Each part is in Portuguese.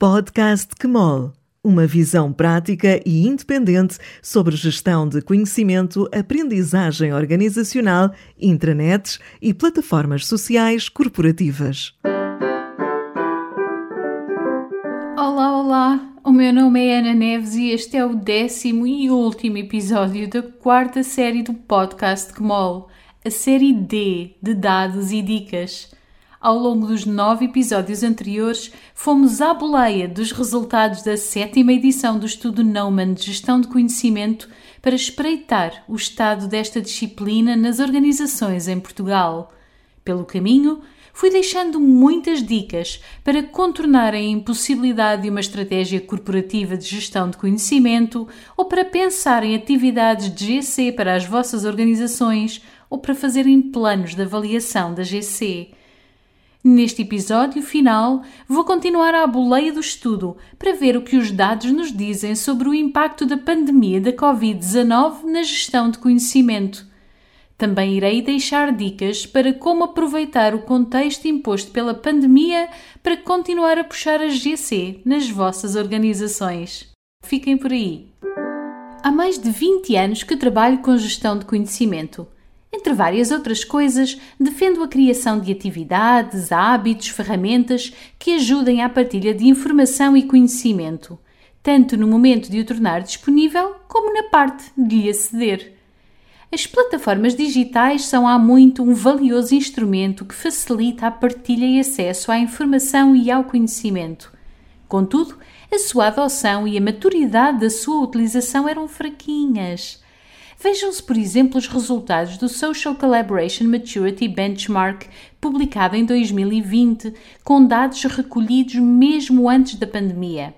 Podcast QMOL uma visão prática e independente sobre gestão de conhecimento, aprendizagem organizacional, intranets e plataformas sociais corporativas. Olá, olá! O meu nome é Ana Neves e este é o décimo e último episódio da quarta série do podcast QMOL, a série D de dados e dicas. Ao longo dos nove episódios anteriores, fomos à boleia dos resultados da sétima edição do estudo Neumann de Gestão de Conhecimento para espreitar o estado desta disciplina nas organizações em Portugal. Pelo caminho, fui deixando muitas dicas para contornar a impossibilidade de uma estratégia corporativa de gestão de conhecimento ou para pensar em atividades de GC para as vossas organizações ou para fazerem planos de avaliação da GC. Neste episódio final, vou continuar à boleia do estudo para ver o que os dados nos dizem sobre o impacto da pandemia da Covid-19 na gestão de conhecimento. Também irei deixar dicas para como aproveitar o contexto imposto pela pandemia para continuar a puxar a GC nas vossas organizações. Fiquem por aí. Há mais de 20 anos que trabalho com gestão de conhecimento. Entre várias outras coisas, defendo a criação de atividades, hábitos, ferramentas que ajudem à partilha de informação e conhecimento, tanto no momento de o tornar disponível como na parte de lhe aceder. As plataformas digitais são há muito um valioso instrumento que facilita a partilha e acesso à informação e ao conhecimento. Contudo, a sua adoção e a maturidade da sua utilização eram fraquinhas. Vejam-se, por exemplo, os resultados do Social Collaboration Maturity Benchmark, publicado em 2020, com dados recolhidos mesmo antes da pandemia.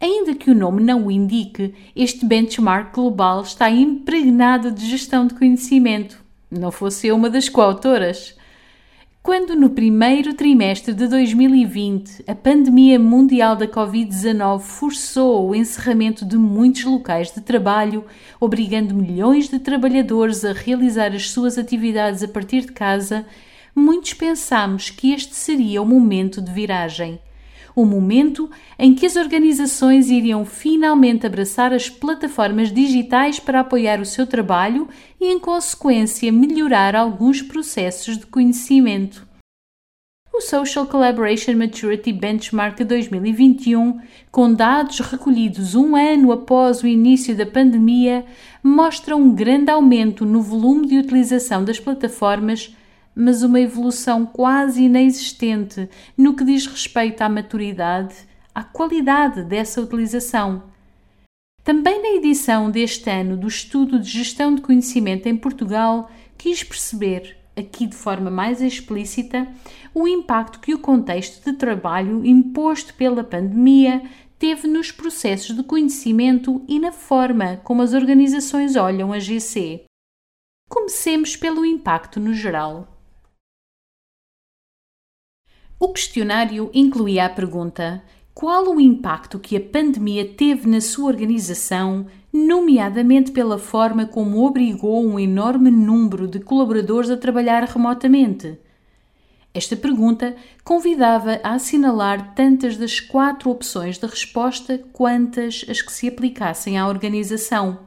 Ainda que o nome não o indique, este benchmark global está impregnado de gestão de conhecimento. Não fosse eu uma das coautoras. Quando no primeiro trimestre de 2020 a pandemia mundial da Covid-19 forçou o encerramento de muitos locais de trabalho, obrigando milhões de trabalhadores a realizar as suas atividades a partir de casa, muitos pensámos que este seria o momento de viragem. O momento em que as organizações iriam finalmente abraçar as plataformas digitais para apoiar o seu trabalho e, em consequência, melhorar alguns processos de conhecimento. O Social Collaboration Maturity Benchmark 2021, com dados recolhidos um ano após o início da pandemia, mostra um grande aumento no volume de utilização das plataformas, mas uma evolução quase inexistente no que diz respeito à maturidade, à qualidade dessa utilização. Também na edição deste ano do Estudo de Gestão de Conhecimento em Portugal, quis perceber, aqui de forma mais explícita, o impacto que o contexto de trabalho imposto pela pandemia teve nos processos de conhecimento e na forma como as organizações olham a GC. Comecemos pelo impacto no geral. O questionário incluía a pergunta: qual o impacto que a pandemia teve na sua organização, nomeadamente pela forma como obrigou um enorme número de colaboradores a trabalhar remotamente? Esta pergunta convidava a assinalar tantas das quatro opções de resposta quantas as que se aplicassem à organização.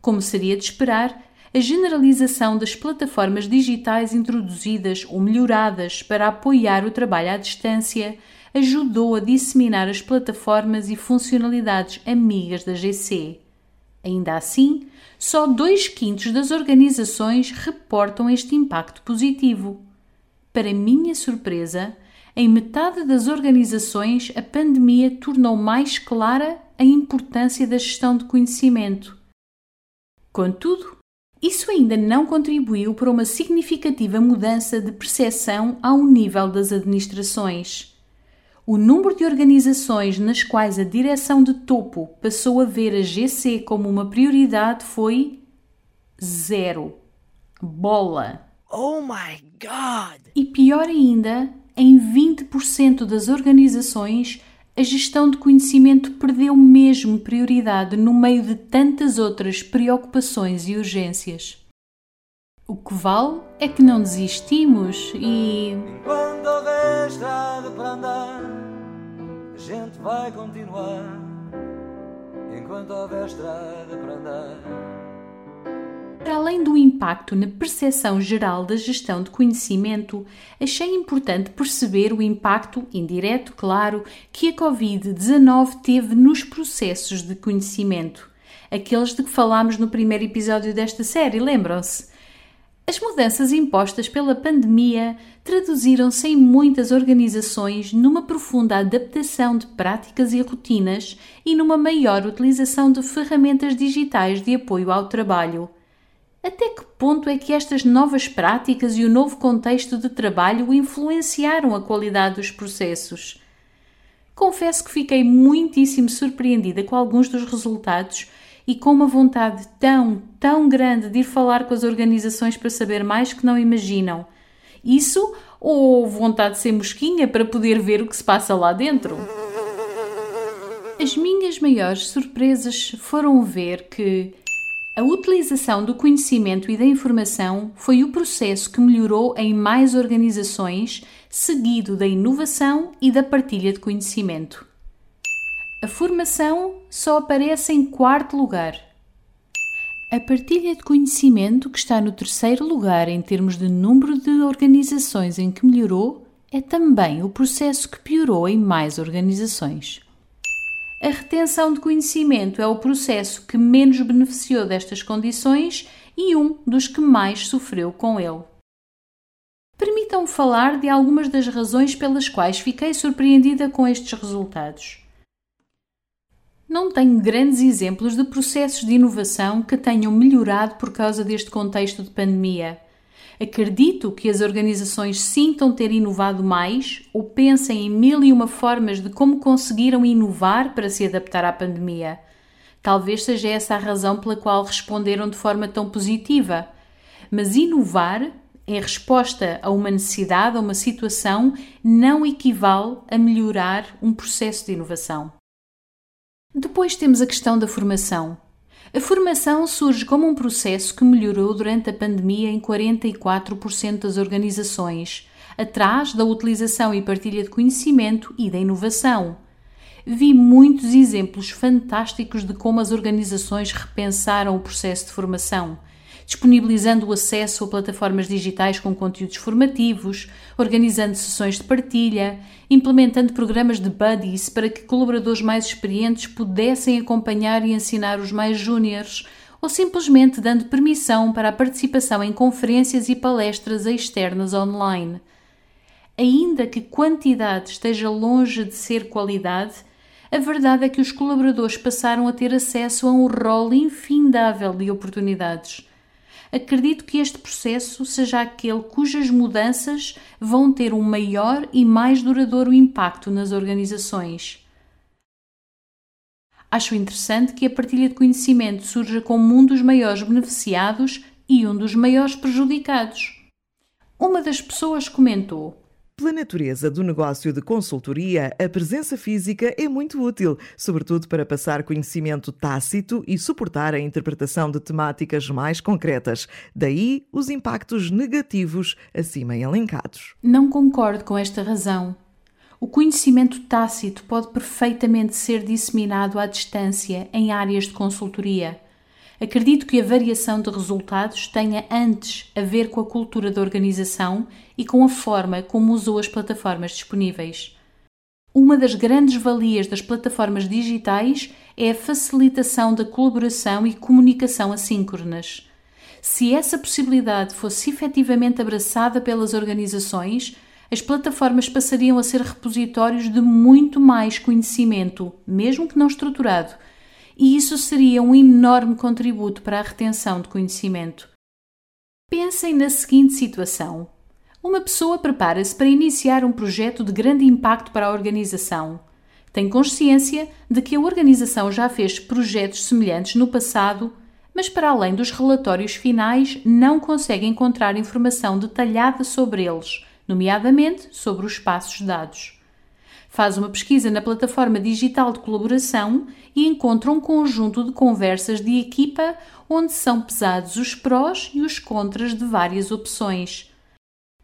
Como seria de esperar, a generalização das plataformas digitais introduzidas ou melhoradas para apoiar o trabalho à distância ajudou a disseminar as plataformas e funcionalidades amigas da GC. Ainda assim, só dois quintos das organizações reportam este impacto positivo. Para minha surpresa, em metade das organizações a pandemia tornou mais clara a importância da gestão de conhecimento. Contudo, isso ainda não contribuiu para uma significativa mudança de percepção ao nível das administrações o número de organizações nas quais a direção de topo passou a ver a GC como uma prioridade foi zero. Bola. Oh my God! E pior ainda, em 20% das organizações, a gestão de conhecimento perdeu mesmo prioridade no meio de tantas outras preocupações e urgências. O que vale é que não desistimos e. Quando deixa de andar gente vai continuar enquanto houver estrada para andar. Para além do impacto na percepção geral da gestão de conhecimento, achei importante perceber o impacto, indireto, claro, que a Covid-19 teve nos processos de conhecimento. Aqueles de que falámos no primeiro episódio desta série, lembram-se? As mudanças impostas pela pandemia traduziram-se em muitas organizações numa profunda adaptação de práticas e rotinas e numa maior utilização de ferramentas digitais de apoio ao trabalho. Até que ponto é que estas novas práticas e o novo contexto de trabalho influenciaram a qualidade dos processos? Confesso que fiquei muitíssimo surpreendida com alguns dos resultados e com uma vontade tão, tão grande de ir falar com as organizações para saber mais que não imaginam. Isso ou vontade de ser mosquinha para poder ver o que se passa lá dentro? As minhas maiores surpresas foram ver que a utilização do conhecimento e da informação foi o processo que melhorou em mais organizações, seguido da inovação e da partilha de conhecimento. A formação só aparece em quarto lugar. A partilha de conhecimento, que está no terceiro lugar em termos de número de organizações em que melhorou, é também o processo que piorou em mais organizações. A retenção de conhecimento é o processo que menos beneficiou destas condições e um dos que mais sofreu com ele. Permitam-me falar de algumas das razões pelas quais fiquei surpreendida com estes resultados. Não tenho grandes exemplos de processos de inovação que tenham melhorado por causa deste contexto de pandemia. Acredito que as organizações sintam ter inovado mais ou pensem em mil e uma formas de como conseguiram inovar para se adaptar à pandemia. Talvez seja essa a razão pela qual responderam de forma tão positiva. Mas inovar, em resposta a uma necessidade, a uma situação, não equivale a melhorar um processo de inovação. Depois temos a questão da formação. A formação surge como um processo que melhorou durante a pandemia em 44% das organizações, atrás da utilização e partilha de conhecimento e da inovação. Vi muitos exemplos fantásticos de como as organizações repensaram o processo de formação disponibilizando o acesso a plataformas digitais com conteúdos formativos, organizando sessões de partilha, implementando programas de buddies para que colaboradores mais experientes pudessem acompanhar e ensinar os mais júniores, ou simplesmente dando permissão para a participação em conferências e palestras externas online. Ainda que quantidade esteja longe de ser qualidade, a verdade é que os colaboradores passaram a ter acesso a um rol infindável de oportunidades acredito que este processo seja aquele cujas mudanças vão ter um maior e mais duradouro impacto nas organizações. Acho interessante que a partilha de conhecimento surja como um dos maiores beneficiados e um dos maiores prejudicados. Uma das pessoas comentou: pela natureza do negócio de consultoria, a presença física é muito útil, sobretudo para passar conhecimento tácito e suportar a interpretação de temáticas mais concretas. Daí os impactos negativos acima elencados. Não concordo com esta razão. O conhecimento tácito pode perfeitamente ser disseminado à distância em áreas de consultoria. Acredito que a variação de resultados tenha antes a ver com a cultura da organização e com a forma como usou as plataformas disponíveis. Uma das grandes valias das plataformas digitais é a facilitação da colaboração e comunicação assíncronas. Se essa possibilidade fosse efetivamente abraçada pelas organizações, as plataformas passariam a ser repositórios de muito mais conhecimento, mesmo que não estruturado, e isso seria um enorme contributo para a retenção de conhecimento. Pensem na seguinte situação: uma pessoa prepara-se para iniciar um projeto de grande impacto para a organização. Tem consciência de que a organização já fez projetos semelhantes no passado, mas para além dos relatórios finais não consegue encontrar informação detalhada sobre eles, nomeadamente sobre os passos dados. Faz uma pesquisa na plataforma digital de colaboração e encontra um conjunto de conversas de equipa onde são pesados os prós e os contras de várias opções.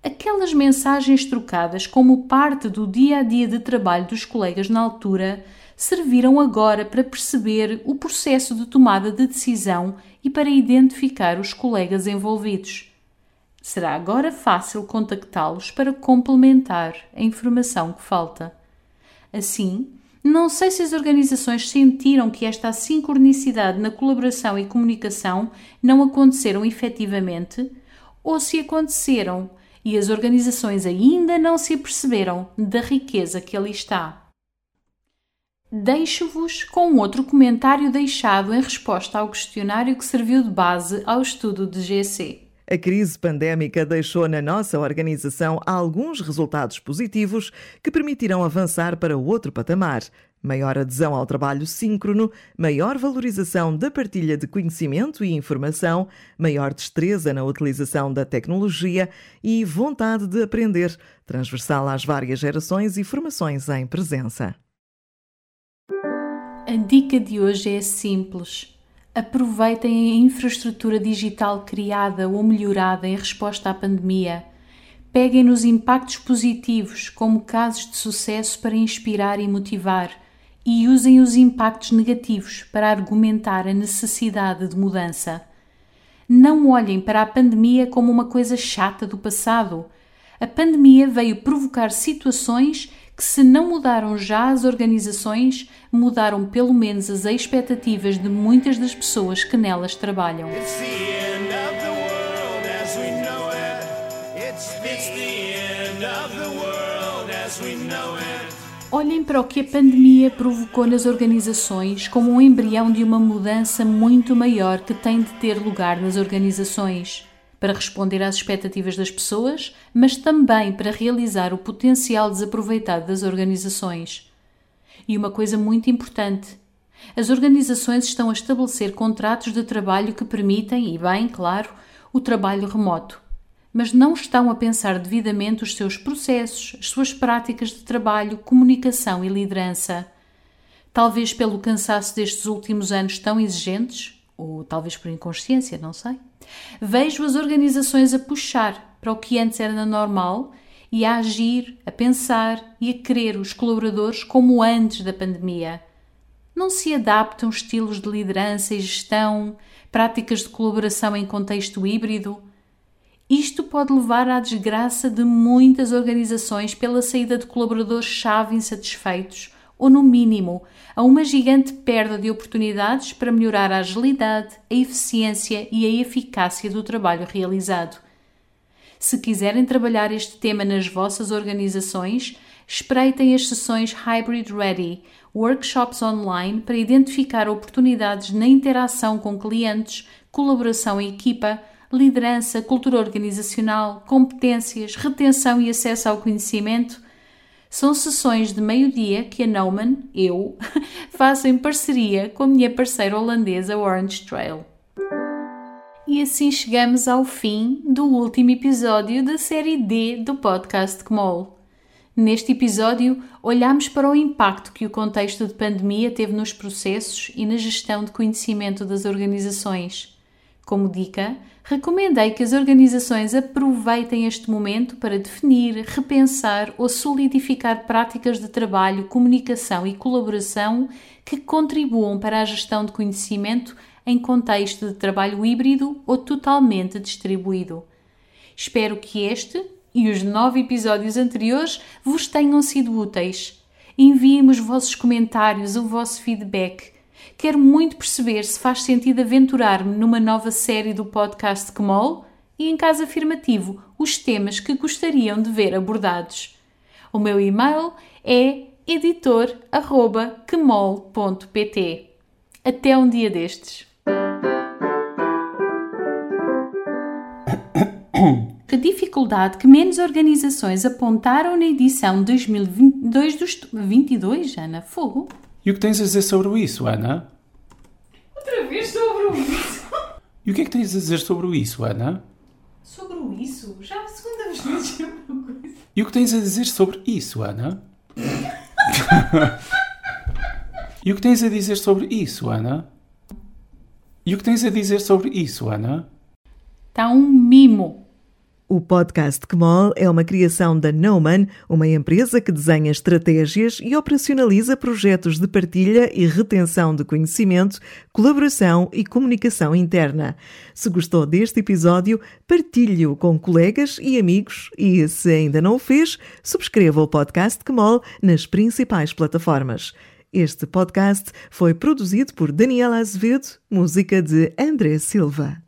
Aquelas mensagens trocadas como parte do dia a dia de trabalho dos colegas na altura serviram agora para perceber o processo de tomada de decisão e para identificar os colegas envolvidos. Será agora fácil contactá-los para complementar a informação que falta. Assim, não sei se as organizações sentiram que esta sincronicidade na colaboração e comunicação não aconteceram efetivamente ou se aconteceram e as organizações ainda não se aperceberam da riqueza que ali está. Deixo-vos com outro comentário deixado em resposta ao questionário que serviu de base ao estudo de GC. A crise pandémica deixou na nossa organização alguns resultados positivos que permitirão avançar para outro patamar. Maior adesão ao trabalho síncrono, maior valorização da partilha de conhecimento e informação, maior destreza na utilização da tecnologia e vontade de aprender, transversal às várias gerações e formações em presença. A dica de hoje é simples. Aproveitem a infraestrutura digital criada ou melhorada em resposta à pandemia. Peguem nos impactos positivos como casos de sucesso para inspirar e motivar e usem os impactos negativos para argumentar a necessidade de mudança. Não olhem para a pandemia como uma coisa chata do passado. A pandemia veio provocar situações que, se não mudaram já as organizações, mudaram pelo menos as expectativas de muitas das pessoas que nelas trabalham. Olhem para o que a pandemia provocou nas organizações como um embrião de uma mudança muito maior que tem de ter lugar nas organizações para responder às expectativas das pessoas, mas também para realizar o potencial desaproveitado das organizações. E uma coisa muito importante: as organizações estão a estabelecer contratos de trabalho que permitem, e bem, claro, o trabalho remoto, mas não estão a pensar devidamente os seus processos, as suas práticas de trabalho, comunicação e liderança. Talvez pelo cansaço destes últimos anos tão exigentes, ou talvez por inconsciência, não sei. Vejo as organizações a puxar para o que antes era normal e a agir, a pensar e a querer os colaboradores como antes da pandemia. Não se adaptam estilos de liderança e gestão, práticas de colaboração em contexto híbrido? Isto pode levar à desgraça de muitas organizações pela saída de colaboradores-chave insatisfeitos ou, no mínimo, a uma gigante perda de oportunidades para melhorar a agilidade, a eficiência e a eficácia do trabalho realizado. Se quiserem trabalhar este tema nas vossas organizações, espreitem as sessões Hybrid Ready, workshops online para identificar oportunidades na interação com clientes, colaboração em equipa, liderança, cultura organizacional, competências, retenção e acesso ao conhecimento são sessões de meio-dia que a Nauman, eu, faço em parceria com a minha parceira holandesa Orange Trail. E assim chegamos ao fim do último episódio da série D do podcast Kmol. Neste episódio, olhamos para o impacto que o contexto de pandemia teve nos processos e na gestão de conhecimento das organizações. Como dica, recomendei que as organizações aproveitem este momento para definir, repensar ou solidificar práticas de trabalho, comunicação e colaboração que contribuam para a gestão de conhecimento em contexto de trabalho híbrido ou totalmente distribuído. Espero que este e os nove episódios anteriores vos tenham sido úteis. Enviem-me os vossos comentários, o vosso feedback Quero muito perceber se faz sentido aventurar-me numa nova série do podcast Kmol e, em caso afirmativo, os temas que gostariam de ver abordados. O meu e-mail é editor.kmol.pt. Até um dia destes. A dificuldade que menos organizações apontaram na edição 2022 dos 22, Ana Fogo. E o que tens a dizer sobre isso, Ana? Outra vez sobre isso? E o que é que tens a dizer sobre isso, Ana? Sobre isso? Já a segunda vez que dizes uma coisa. E o que tens a dizer sobre isso, Ana? e o que tens a dizer sobre isso, Ana? E o que tens a dizer sobre isso, Ana? Está um mimo. O podcast Kmol é uma criação da Noman, uma empresa que desenha estratégias e operacionaliza projetos de partilha e retenção de conhecimento, colaboração e comunicação interna. Se gostou deste episódio, partilhe-o com colegas e amigos e, se ainda não o fez, subscreva o podcast Kmol nas principais plataformas. Este podcast foi produzido por Daniela Azevedo, música de André Silva.